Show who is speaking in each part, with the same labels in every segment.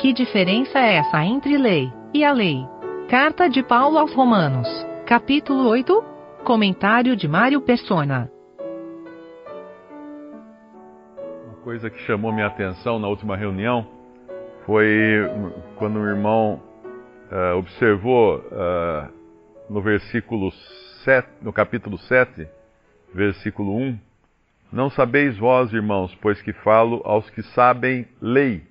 Speaker 1: Que diferença é essa entre lei e a lei? Carta de Paulo aos Romanos, capítulo 8, comentário de Mário Persona.
Speaker 2: Uma coisa que chamou minha atenção na última reunião foi quando o irmão uh, observou uh, no versículo 7, no capítulo 7, versículo 1, Não sabeis vós, irmãos, pois que falo aos que sabem lei,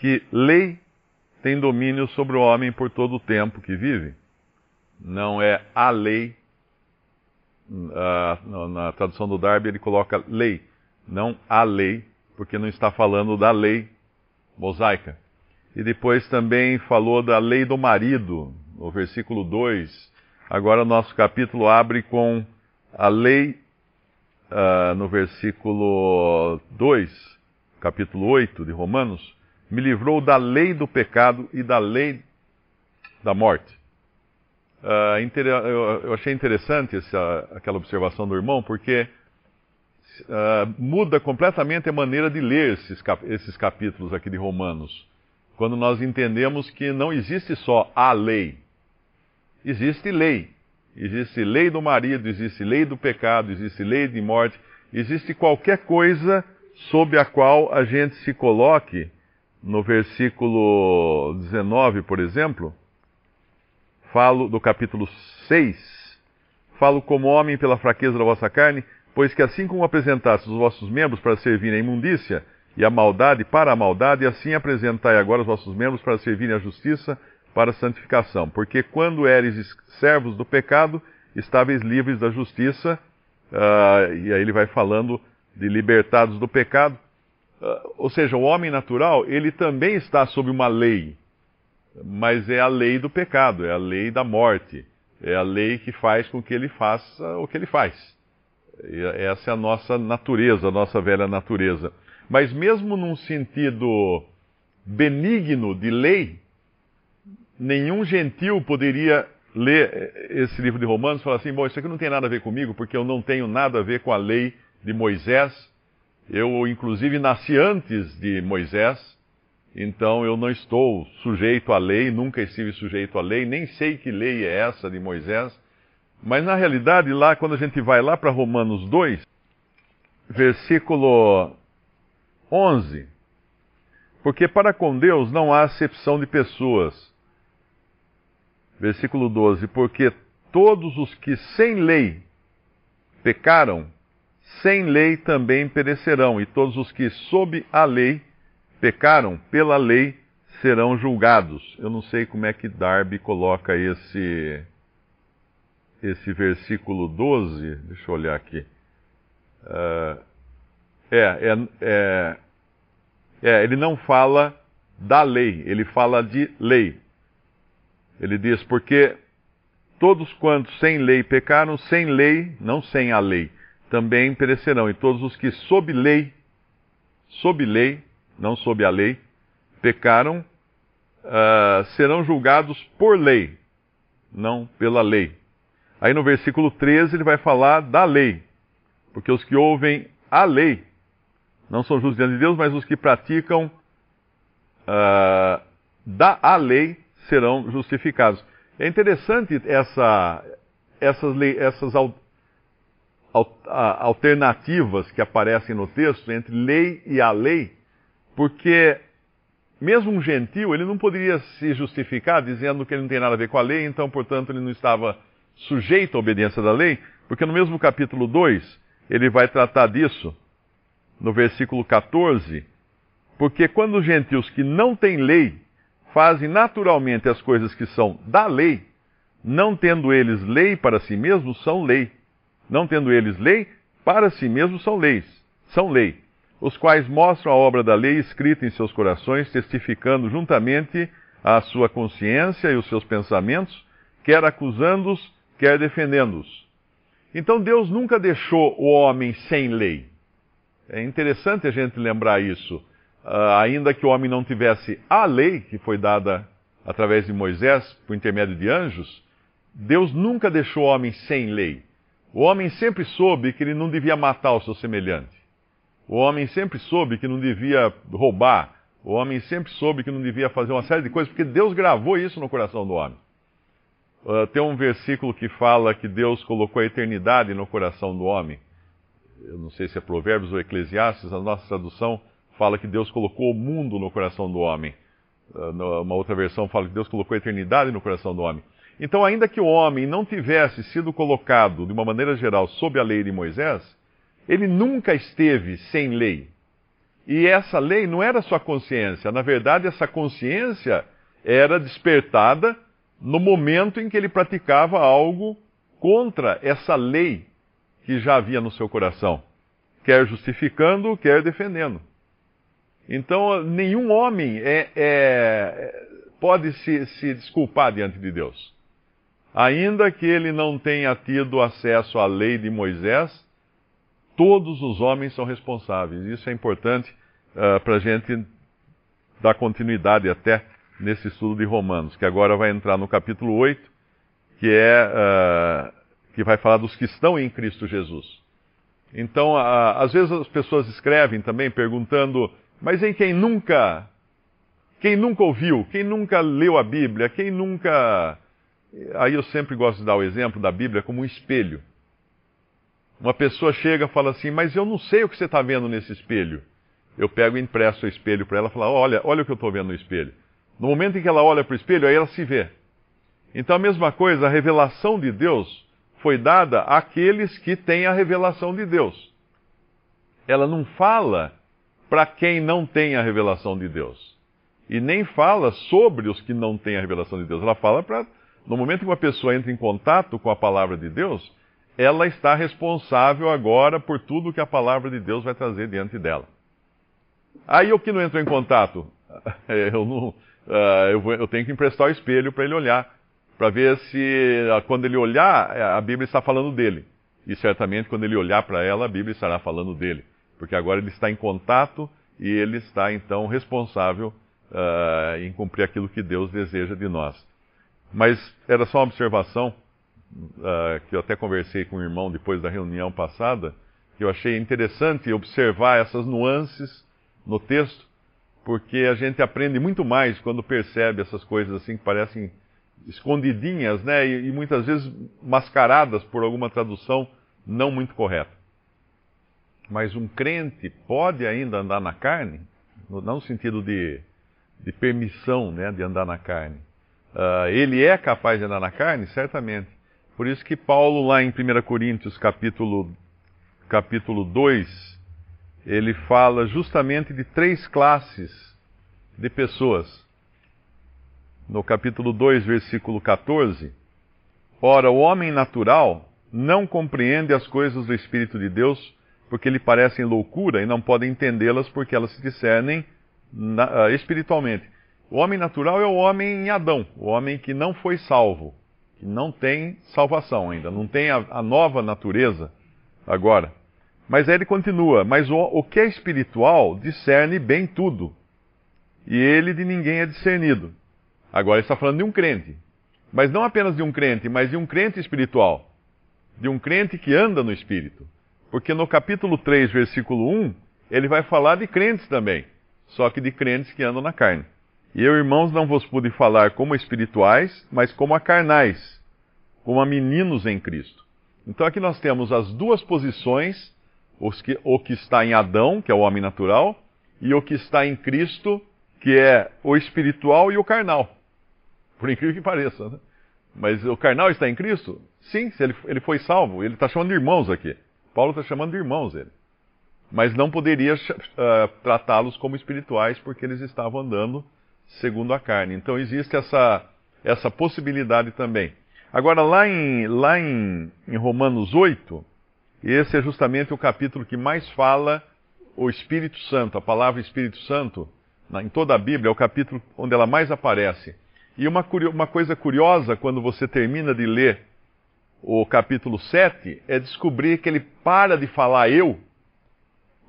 Speaker 2: que lei tem domínio sobre o homem por todo o tempo que vive. Não é a lei. Uh, na tradução do Darby ele coloca lei, não a lei, porque não está falando da lei mosaica. E depois também falou da lei do marido, no versículo 2. Agora o nosso capítulo abre com a lei, uh, no versículo 2, capítulo 8 de Romanos, me livrou da lei do pecado e da lei da morte. Uh, eu achei interessante essa, aquela observação do irmão, porque uh, muda completamente a maneira de ler esses, cap esses capítulos aqui de Romanos. Quando nós entendemos que não existe só a lei, existe lei. Existe lei do marido, existe lei do pecado, existe lei de morte, existe qualquer coisa sob a qual a gente se coloque no versículo 19, por exemplo, falo do capítulo 6, falo como homem pela fraqueza da vossa carne, pois que assim como apresentastes os vossos membros para servirem à imundícia e à maldade para a maldade, assim apresentai agora os vossos membros para servirem à justiça para a santificação. Porque quando eres servos do pecado, estáveis livres da justiça, uh, e aí ele vai falando de libertados do pecado, ou seja, o homem natural, ele também está sob uma lei, mas é a lei do pecado, é a lei da morte, é a lei que faz com que ele faça o que ele faz. Essa é a nossa natureza, a nossa velha natureza. Mas mesmo num sentido benigno de lei, nenhum gentil poderia ler esse livro de Romanos e falar assim: bom, isso aqui não tem nada a ver comigo, porque eu não tenho nada a ver com a lei de Moisés, eu, inclusive, nasci antes de Moisés, então eu não estou sujeito à lei, nunca estive sujeito à lei, nem sei que lei é essa de Moisés. Mas na realidade, lá, quando a gente vai lá para Romanos 2, versículo 11, porque para com Deus não há acepção de pessoas. Versículo 12, porque todos os que sem lei pecaram, sem lei também perecerão, e todos os que sob a lei pecaram pela lei serão julgados. Eu não sei como é que Darby coloca esse esse versículo 12, deixa eu olhar aqui. Uh, é, é, é, é, ele não fala da lei, ele fala de lei. Ele diz, porque todos quantos sem lei pecaram, sem lei, não sem a lei, também perecerão, e todos os que sob lei, sob lei, não sob a lei, pecaram, uh, serão julgados por lei, não pela lei. Aí no versículo 13 ele vai falar da lei, porque os que ouvem a lei não são justos diante de Deus, mas os que praticam uh, da a lei serão justificados. É interessante essa, essas, essas alternativas que aparecem no texto entre lei e a lei, porque mesmo um gentil, ele não poderia se justificar dizendo que ele não tem nada a ver com a lei, então, portanto, ele não estava sujeito à obediência da lei, porque no mesmo capítulo 2, ele vai tratar disso, no versículo 14, porque quando os gentios que não têm lei fazem naturalmente as coisas que são da lei, não tendo eles lei para si mesmos, são lei não tendo eles lei, para si mesmos são leis, são lei, os quais mostram a obra da lei escrita em seus corações, testificando juntamente a sua consciência e os seus pensamentos, quer acusando-os, quer defendendo-os. Então Deus nunca deixou o homem sem lei. É interessante a gente lembrar isso. Uh, ainda que o homem não tivesse a lei que foi dada através de Moisés, por intermédio de anjos, Deus nunca deixou o homem sem lei. O homem sempre soube que ele não devia matar o seu semelhante. O homem sempre soube que não devia roubar O homem sempre soube que não devia fazer uma série de coisas, porque Deus gravou isso no coração do homem. Uh, tem um versículo que fala que Deus colocou a eternidade no coração do homem. Eu não sei se é Provérbios ou Eclesiastes, a nossa tradução fala que Deus colocou o mundo no coração do homem. Uh, uma outra versão fala que Deus colocou a eternidade no coração do homem. Então, ainda que o homem não tivesse sido colocado, de uma maneira geral, sob a lei de Moisés, ele nunca esteve sem lei. E essa lei não era sua consciência. Na verdade, essa consciência era despertada no momento em que ele praticava algo contra essa lei que já havia no seu coração, quer justificando, quer defendendo. Então, nenhum homem é, é, pode se, se desculpar diante de Deus. Ainda que ele não tenha tido acesso à lei de Moisés, todos os homens são responsáveis. Isso é importante uh, para a gente dar continuidade até nesse estudo de Romanos, que agora vai entrar no capítulo 8, que é uh, que vai falar dos que estão em Cristo Jesus. Então, às vezes as pessoas escrevem também perguntando, mas em quem nunca, quem nunca ouviu, quem nunca leu a Bíblia, quem nunca. Aí eu sempre gosto de dar o exemplo da Bíblia como um espelho. Uma pessoa chega e fala assim, mas eu não sei o que você está vendo nesse espelho. Eu pego e empresto o espelho para ela e falo, olha, olha o que eu estou vendo no espelho. No momento em que ela olha para o espelho, aí ela se vê. Então a mesma coisa, a revelação de Deus foi dada àqueles que têm a revelação de Deus. Ela não fala para quem não tem a revelação de Deus. E nem fala sobre os que não têm a revelação de Deus. Ela fala para. No momento que uma pessoa entra em contato com a palavra de Deus, ela está responsável agora por tudo que a palavra de Deus vai trazer diante dela. Aí o que não entrou em contato? Eu não uh, eu, tenho que emprestar o espelho para ele olhar, para ver se uh, quando ele olhar, eh, a Bíblia está falando dele. E certamente quando ele olhar para ela, a Bíblia estará falando dele. Porque agora ele está em contato e ele está então responsável uh, em cumprir aquilo que Deus deseja de nós. Mas era só uma observação que eu até conversei com o irmão depois da reunião passada, que eu achei interessante observar essas nuances no texto porque a gente aprende muito mais quando percebe essas coisas assim que parecem escondidinhas, né, e, e muitas vezes mascaradas por alguma tradução não muito correta. Mas um crente pode ainda andar na carne, não no sentido de, de permissão né, de andar na carne. Uh, ele é capaz de andar na carne? Certamente. Por isso que Paulo, lá em 1 Coríntios, capítulo, capítulo 2, ele fala justamente de três classes de pessoas. No capítulo 2, versículo 14: Ora, o homem natural não compreende as coisas do Espírito de Deus, porque lhe parecem loucura e não pode entendê-las porque elas se discernem na, uh, espiritualmente. O homem natural é o homem em Adão, o homem que não foi salvo, que não tem salvação ainda, não tem a, a nova natureza agora. Mas aí ele continua: Mas o, o que é espiritual discerne bem tudo, e ele de ninguém é discernido. Agora ele está falando de um crente. Mas não apenas de um crente, mas de um crente espiritual. De um crente que anda no Espírito. Porque no capítulo 3, versículo 1, ele vai falar de crentes também. Só que de crentes que andam na carne. E eu, irmãos, não vos pude falar como espirituais, mas como a carnais, como a meninos em Cristo. Então aqui nós temos as duas posições que, o que está em Adão, que é o homem natural, e o que está em Cristo, que é o espiritual e o carnal. Por incrível que pareça. Né? Mas o carnal está em Cristo? Sim, ele, ele foi salvo. Ele está chamando de irmãos aqui. Paulo está chamando de irmãos ele. Mas não poderia uh, tratá-los como espirituais porque eles estavam andando segundo a carne. Então existe essa, essa possibilidade também. Agora, lá em, lá em, em Romanos 8, esse é justamente o capítulo que mais fala o Espírito Santo, a palavra Espírito Santo, em toda a Bíblia, é o capítulo onde ela mais aparece. E uma, uma coisa curiosa, quando você termina de ler o capítulo 7, é descobrir que ele para de falar eu,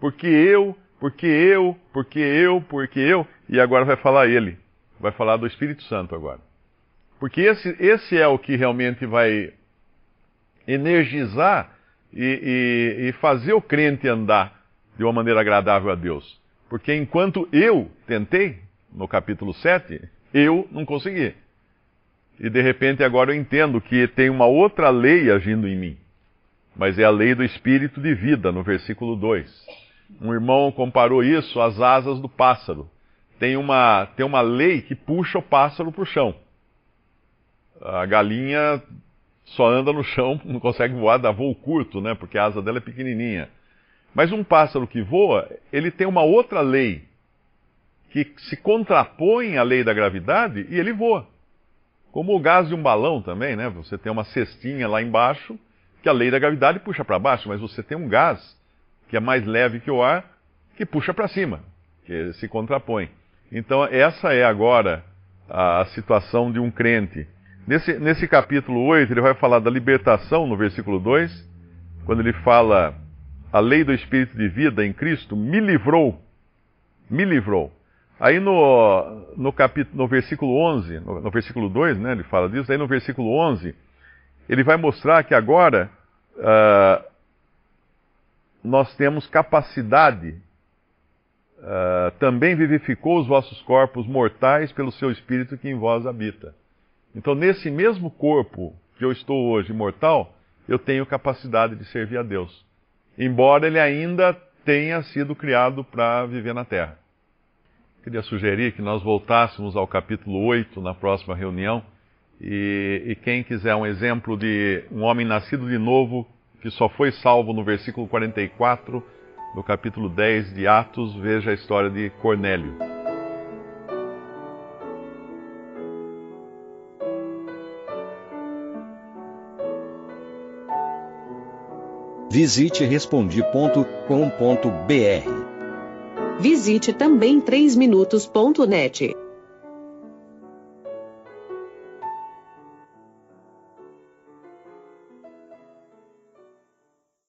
Speaker 2: porque eu, porque eu, porque eu, porque eu, e agora vai falar ele. Vai falar do Espírito Santo agora. Porque esse, esse é o que realmente vai energizar e, e, e fazer o crente andar de uma maneira agradável a Deus. Porque enquanto eu tentei, no capítulo 7, eu não consegui. E de repente agora eu entendo que tem uma outra lei agindo em mim. Mas é a lei do espírito de vida, no versículo 2. Um irmão comparou isso às asas do pássaro. Tem uma, tem uma lei que puxa o pássaro para o chão. A galinha só anda no chão, não consegue voar, dá voo curto, né? Porque a asa dela é pequenininha. Mas um pássaro que voa, ele tem uma outra lei que se contrapõe à lei da gravidade e ele voa. Como o gás de um balão também, né? Você tem uma cestinha lá embaixo que a lei da gravidade puxa para baixo, mas você tem um gás que é mais leve que o ar que puxa para cima, que se contrapõe. Então essa é agora a, situação de um crente. Nesse, nesse capítulo 8, ele vai falar da libertação no versículo 2, quando ele fala a lei do Espírito de vida em Cristo me livrou, me livrou. Aí no, no, capítulo, no versículo 11, no, no, versículo 2, né, ele fala disso, aí no versículo 11, ele vai mostrar que agora uh, nós temos capacidade, uh, também vivificou os vossos corpos mortais pelo seu Espírito que em vós habita. Então, nesse mesmo corpo que eu estou hoje mortal, eu tenho capacidade de servir a Deus embora ele ainda tenha sido criado para viver na terra. Queria sugerir que nós voltássemos ao capítulo 8 na próxima reunião. E, e, quem quiser um exemplo de um homem nascido de novo, que só foi salvo no versículo 44 do capítulo 10 de Atos, veja a história de Cornélio.
Speaker 3: Visite respondi.com.br.
Speaker 4: Visite também 3minutos.net.